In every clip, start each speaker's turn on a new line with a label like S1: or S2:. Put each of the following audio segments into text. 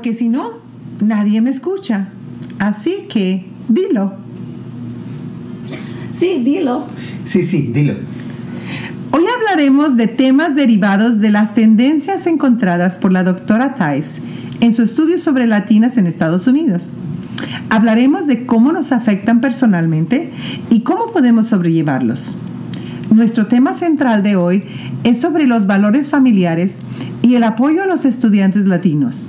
S1: porque si no, nadie me escucha. Así que dilo.
S2: Sí, dilo.
S3: Sí, sí, dilo.
S1: Hoy hablaremos de temas derivados de las tendencias encontradas por la doctora Tice en su estudio sobre latinas en Estados Unidos. Hablaremos de cómo nos afectan personalmente y cómo podemos sobrellevarlos. Nuestro tema central de hoy es sobre los valores familiares y el apoyo a los estudiantes latinos.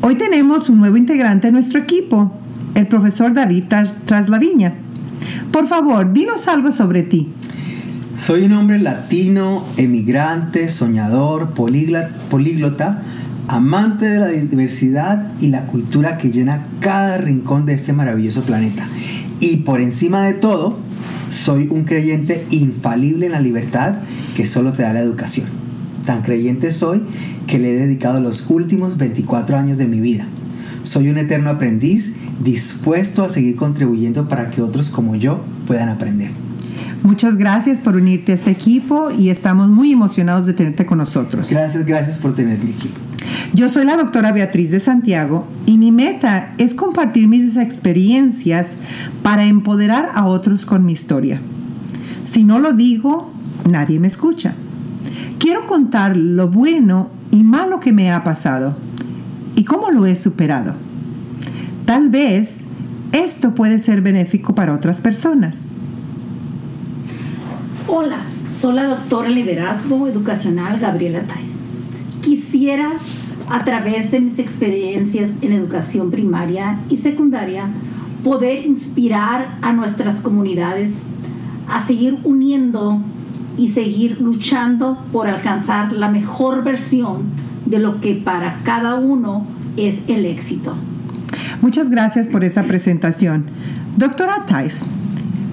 S1: Hoy tenemos un nuevo integrante en nuestro equipo, el profesor David Traslaviña. Por favor, dinos algo sobre ti.
S3: Soy un hombre latino, emigrante, soñador, políglota, amante de la diversidad y la cultura que llena cada rincón de este maravilloso planeta. Y por encima de todo, soy un creyente infalible en la libertad que solo te da la educación. Tan creyente soy que le he dedicado los últimos 24 años de mi vida. Soy un eterno aprendiz dispuesto a seguir contribuyendo para que otros como yo puedan aprender.
S1: Muchas gracias por unirte a este equipo y estamos muy emocionados de tenerte con nosotros.
S3: Gracias, gracias por tenerme aquí.
S1: Yo soy la doctora Beatriz de Santiago y mi meta es compartir mis experiencias para empoderar a otros con mi historia. Si no lo digo, nadie me escucha. Quiero contar lo bueno y malo que me ha pasado y cómo lo he superado. Tal vez esto puede ser benéfico para otras personas.
S2: Hola, soy la doctora liderazgo educacional Gabriela Tais. Quisiera a través de mis experiencias en educación primaria y secundaria, poder inspirar a nuestras comunidades a seguir uniendo y seguir luchando por alcanzar la mejor versión de lo que para cada uno es el éxito.
S1: Muchas gracias por esa presentación. Doctora Thais,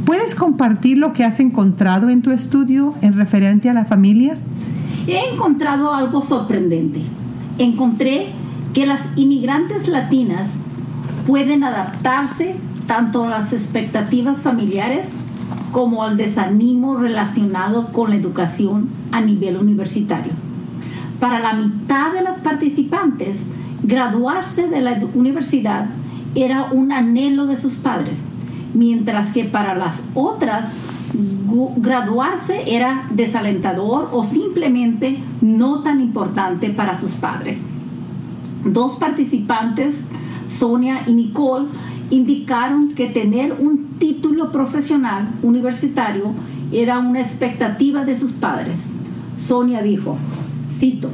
S1: ¿puedes compartir lo que has encontrado en tu estudio en referente a las familias?
S2: He encontrado algo sorprendente encontré que las inmigrantes latinas pueden adaptarse tanto a las expectativas familiares como al desánimo relacionado con la educación a nivel universitario. Para la mitad de las participantes, graduarse de la universidad era un anhelo de sus padres, mientras que para las otras graduarse era desalentador o simplemente no tan importante para sus padres. Dos participantes, Sonia y Nicole, indicaron que tener un título profesional universitario era una expectativa de sus padres. Sonia dijo, cito,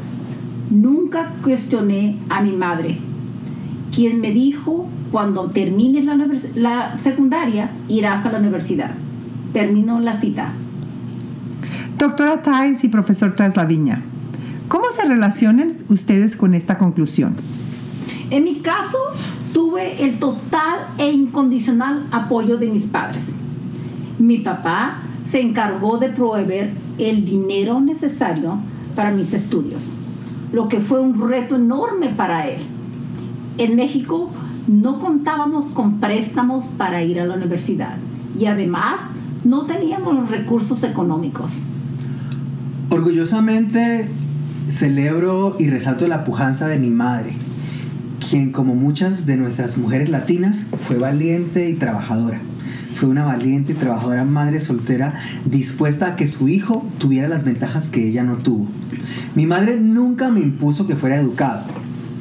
S2: nunca cuestioné a mi madre, quien me dijo, cuando termines la, la secundaria irás a la universidad. Termino la cita.
S1: Doctora Tiles y profesor Traslaviña, ¿cómo se relacionan ustedes con esta conclusión?
S2: En mi caso, tuve el total e incondicional apoyo de mis padres. Mi papá se encargó de proveer el dinero necesario para mis estudios, lo que fue un reto enorme para él. En México no contábamos con préstamos para ir a la universidad y además no teníamos los recursos económicos.
S3: Orgullosamente celebro y resalto la pujanza de mi madre, quien como muchas de nuestras mujeres latinas fue valiente y trabajadora. Fue una valiente y trabajadora madre soltera dispuesta a que su hijo tuviera las ventajas que ella no tuvo. Mi madre nunca me impuso que fuera educado,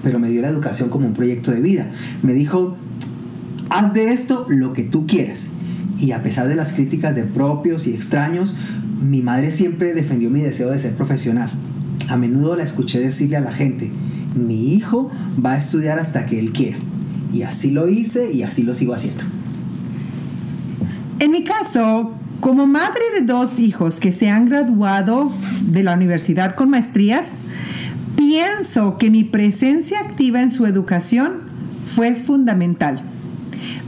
S3: pero me dio la educación como un proyecto de vida. Me dijo, haz de esto lo que tú quieras y a pesar de las críticas de propios y extraños, mi madre siempre defendió mi deseo de ser profesional. A menudo la escuché decirle a la gente, mi hijo va a estudiar hasta que él quiera. Y así lo hice y así lo sigo haciendo.
S1: En mi caso, como madre de dos hijos que se han graduado de la universidad con maestrías, pienso que mi presencia activa en su educación fue fundamental.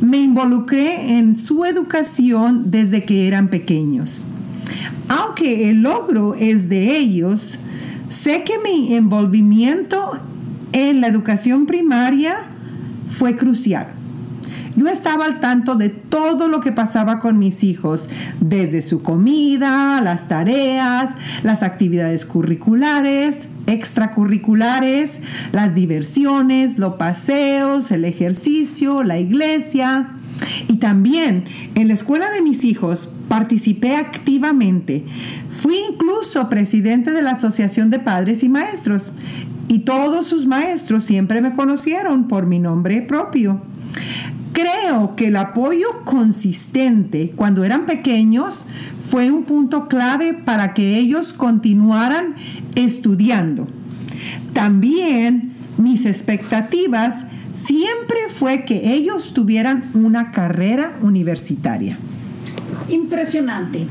S1: Me involucré en su educación desde que eran pequeños. Aunque el logro es de ellos, sé que mi envolvimiento en la educación primaria fue crucial. Yo estaba al tanto de todo lo que pasaba con mis hijos, desde su comida, las tareas, las actividades curriculares, extracurriculares, las diversiones, los paseos, el ejercicio, la iglesia. Y también en la escuela de mis hijos participé activamente. Fui incluso presidente de la Asociación de Padres y Maestros y todos sus maestros siempre me conocieron por mi nombre propio. Creo que el apoyo consistente cuando eran pequeños fue un punto clave para que ellos continuaran estudiando. También mis expectativas siempre fue que ellos tuvieran una carrera universitaria.
S2: Impresionante.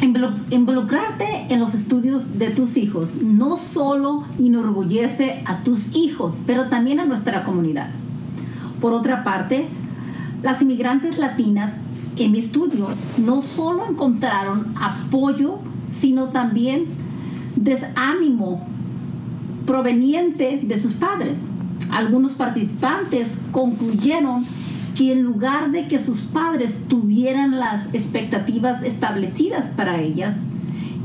S2: Involucrarte en los estudios de tus hijos no solo enorgullece a tus hijos, pero también a nuestra comunidad. Por otra parte, las inmigrantes latinas en mi estudio no solo encontraron apoyo, sino también desánimo proveniente de sus padres. Algunos participantes concluyeron que en lugar de que sus padres tuvieran las expectativas establecidas para ellas,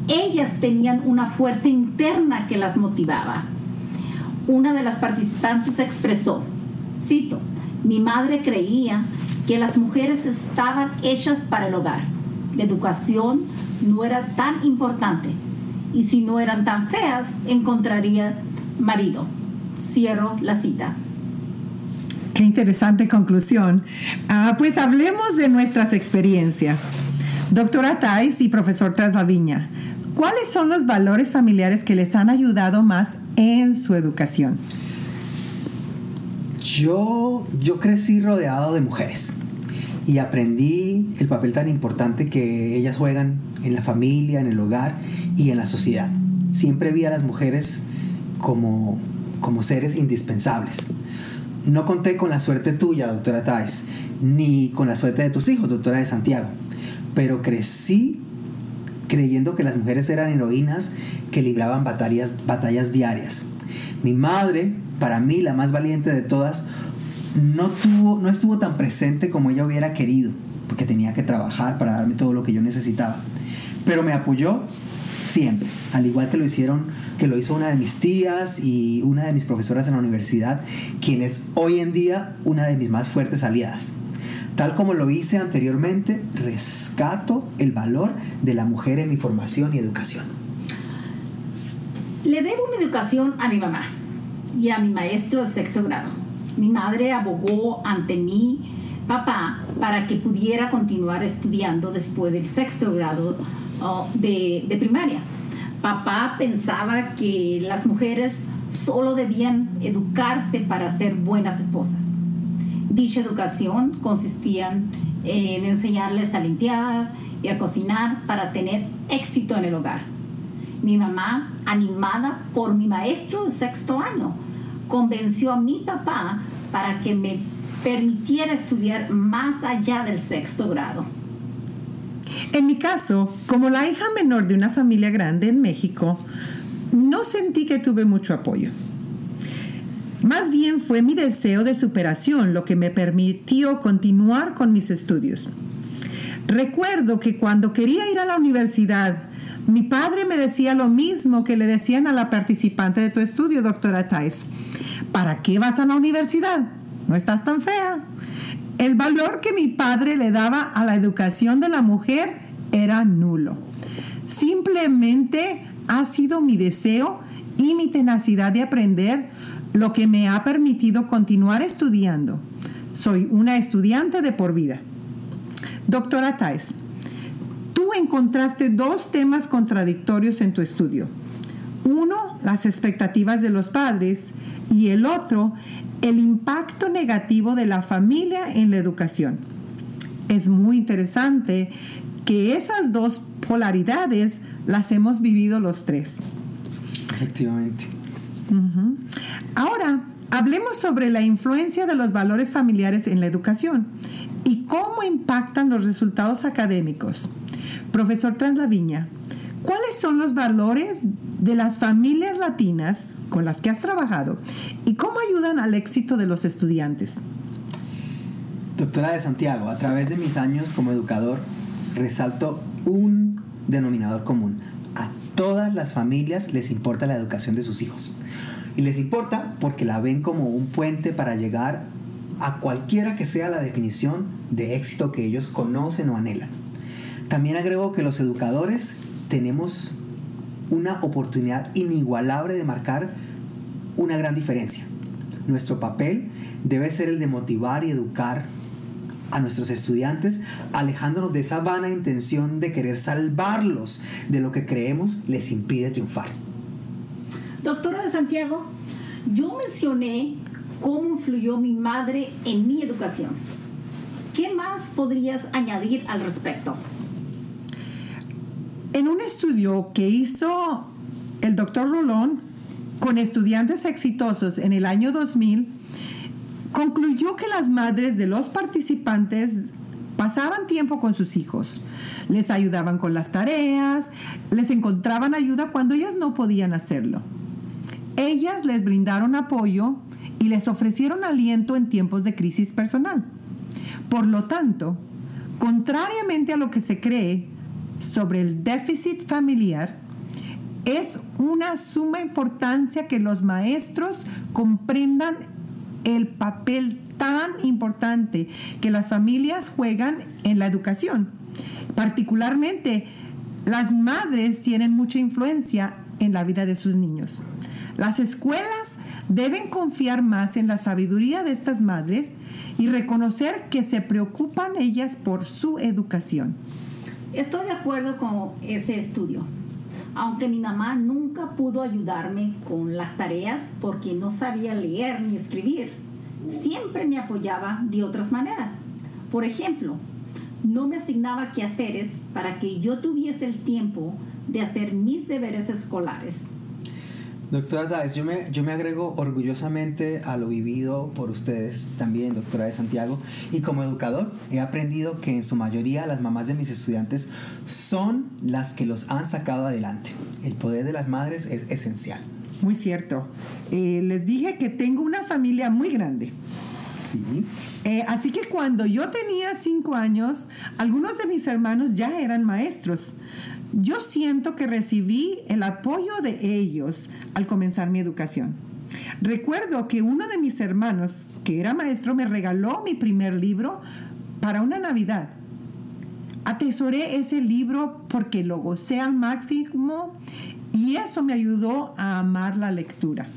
S2: ellas tenían una fuerza interna que las motivaba. Una de las participantes expresó, cito, mi madre creía que las mujeres estaban hechas para el hogar. La educación no era tan importante y si no eran tan feas, encontrarían marido. Cierro la cita.
S1: Qué interesante conclusión. Ah, pues hablemos de nuestras experiencias. Doctora Tais y profesor Traslaviña, ¿cuáles son los valores familiares que les han ayudado más en su educación?
S3: Yo, yo crecí rodeado de mujeres y aprendí el papel tan importante que ellas juegan en la familia, en el hogar y en la sociedad. Siempre vi a las mujeres como, como seres indispensables no conté con la suerte tuya, doctora Tais, ni con la suerte de tus hijos, doctora de Santiago, pero crecí creyendo que las mujeres eran heroínas que libraban batallas, batallas diarias. Mi madre, para mí la más valiente de todas, no, tuvo, no estuvo tan presente como ella hubiera querido, porque tenía que trabajar para darme todo lo que yo necesitaba. Pero me apoyó siempre, al igual que lo hicieron, que lo hizo una de mis tías y una de mis profesoras en la universidad, quien es hoy en día una de mis más fuertes aliadas. Tal como lo hice anteriormente, rescato el valor de la mujer en mi formación y educación.
S2: Le debo mi educación a mi mamá y a mi maestro de sexto grado. Mi madre abogó ante mi papá para que pudiera continuar estudiando después del sexto grado de, de primaria. Papá pensaba que las mujeres solo debían educarse para ser buenas esposas. Dicha educación consistía en enseñarles a limpiar y a cocinar para tener éxito en el hogar. Mi mamá, animada por mi maestro de sexto año, convenció a mi papá para que me permitiera estudiar más allá del sexto grado.
S1: En mi caso, como la hija menor de una familia grande en México, no sentí que tuve mucho apoyo. Más bien fue mi deseo de superación lo que me permitió continuar con mis estudios. Recuerdo que cuando quería ir a la universidad, mi padre me decía lo mismo que le decían a la participante de tu estudio, doctora Thais. ¿Para qué vas a la universidad? No estás tan fea. El valor que mi padre le daba a la educación de la mujer era nulo. Simplemente ha sido mi deseo y mi tenacidad de aprender lo que me ha permitido continuar estudiando. Soy una estudiante de por vida. Doctora Thais, tú encontraste dos temas contradictorios en tu estudio. Uno, las expectativas de los padres y el otro, el impacto negativo de la familia en la educación. Es muy interesante que esas dos polaridades las hemos vivido los tres.
S3: Efectivamente.
S1: Ahora, hablemos sobre la influencia de los valores familiares en la educación y cómo impactan los resultados académicos. Profesor Translaviña, ¿cuáles son los valores de las familias latinas con las que has trabajado y cómo ayudan al éxito de los estudiantes?
S3: Doctora de Santiago, a través de mis años como educador, resalto un denominador común. A todas las familias les importa la educación de sus hijos. Y les importa porque la ven como un puente para llegar a cualquiera que sea la definición de éxito que ellos conocen o anhelan. También agrego que los educadores tenemos una oportunidad inigualable de marcar una gran diferencia. Nuestro papel debe ser el de motivar y educar a nuestros estudiantes, alejándonos de esa vana intención de querer salvarlos de lo que creemos les impide triunfar.
S2: Doctora de Santiago, yo mencioné cómo influyó mi madre en mi educación. ¿Qué más podrías añadir al respecto?
S1: En un estudio que hizo el doctor Rolón con estudiantes exitosos en el año 2000, concluyó que las madres de los participantes pasaban tiempo con sus hijos, les ayudaban con las tareas, les encontraban ayuda cuando ellas no podían hacerlo. Ellas les brindaron apoyo y les ofrecieron aliento en tiempos de crisis personal. Por lo tanto, contrariamente a lo que se cree sobre el déficit familiar, es una suma importancia que los maestros comprendan el papel tan importante que las familias juegan en la educación. Particularmente, las madres tienen mucha influencia en la vida de sus niños. Las escuelas deben confiar más en la sabiduría de estas madres y reconocer que se preocupan ellas por su educación.
S2: Estoy de acuerdo con ese estudio. Aunque mi mamá nunca pudo ayudarme con las tareas porque no sabía leer ni escribir, siempre me apoyaba de otras maneras. Por ejemplo, no me asignaba quehaceres para que yo tuviese el tiempo de hacer mis deberes escolares.
S3: Doctora Daes, yo me, yo me agrego orgullosamente a lo vivido por ustedes también, doctora de Santiago, y como educador he aprendido que en su mayoría las mamás de mis estudiantes son las que los han sacado adelante. El poder de las madres es esencial.
S1: Muy cierto. Eh, les dije que tengo una familia muy grande.
S3: Sí.
S1: Eh, así que cuando yo tenía cinco años, algunos de mis hermanos ya eran maestros. Yo siento que recibí el apoyo de ellos al comenzar mi educación. Recuerdo que uno de mis hermanos, que era maestro, me regaló mi primer libro para una Navidad. Atesoré ese libro porque lo gocé al máximo y eso me ayudó a amar la lectura.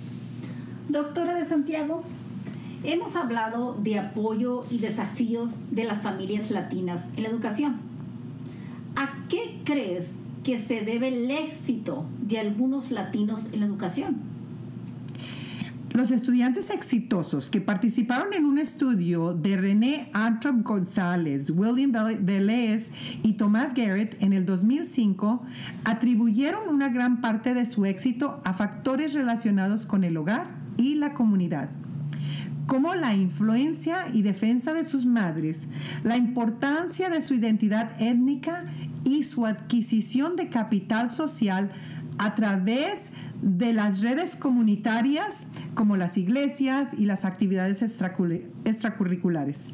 S2: Doctora de Santiago, hemos hablado de apoyo y desafíos de las familias latinas en la educación. ¿A qué crees que se debe el éxito de algunos latinos en la educación.
S1: Los estudiantes exitosos que participaron en un estudio de René Antrop González, William Velez y Tomás Garrett en el 2005 atribuyeron una gran parte de su éxito a factores relacionados con el hogar y la comunidad como la influencia y defensa de sus madres, la importancia de su identidad étnica y su adquisición de capital social a través de las redes comunitarias como las iglesias y las actividades extracurriculares.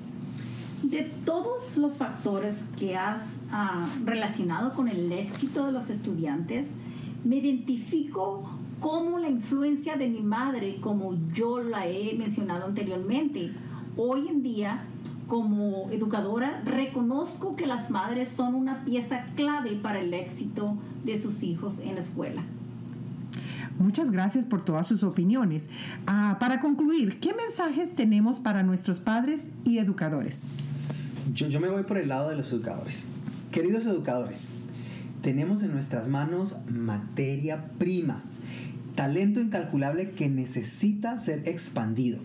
S2: De todos los factores que has ah, relacionado con el éxito de los estudiantes, me identifico como la influencia de mi madre, como yo la he mencionado anteriormente. Hoy en día como educadora, reconozco que las madres son una pieza clave para el éxito de sus hijos en la escuela.
S1: Muchas gracias por todas sus opiniones. Ah, para concluir, ¿qué mensajes tenemos para nuestros padres y educadores?
S3: Yo, yo me voy por el lado de los educadores. Queridos educadores, tenemos en nuestras manos materia prima, talento incalculable que necesita ser expandido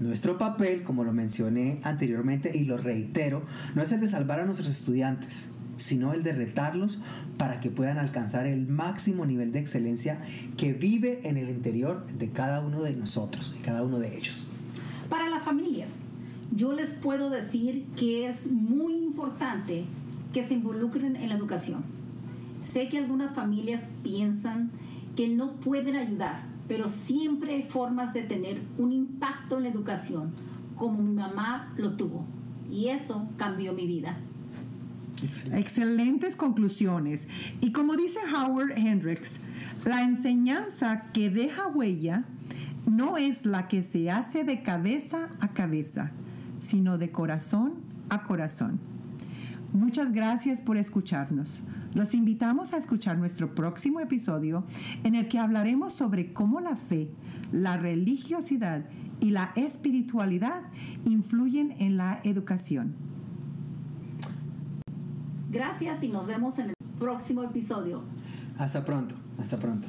S3: nuestro papel, como lo mencioné anteriormente y lo reitero, no es el de salvar a nuestros estudiantes, sino el de retarlos para que puedan alcanzar el máximo nivel de excelencia que vive en el interior de cada uno de nosotros, de cada uno de ellos.
S2: Para las familias, yo les puedo decir que es muy importante que se involucren en la educación. Sé que algunas familias piensan que no pueden ayudar pero siempre hay formas de tener un impacto en la educación, como mi mamá lo tuvo. Y eso cambió mi vida.
S1: Excelentes conclusiones. Y como dice Howard Hendricks, la enseñanza que deja huella no es la que se hace de cabeza a cabeza, sino de corazón a corazón. Muchas gracias por escucharnos. Los invitamos a escuchar nuestro próximo episodio en el que hablaremos sobre cómo la fe, la religiosidad y la espiritualidad influyen en la educación.
S2: Gracias y nos vemos en el próximo episodio.
S3: Hasta pronto, hasta pronto.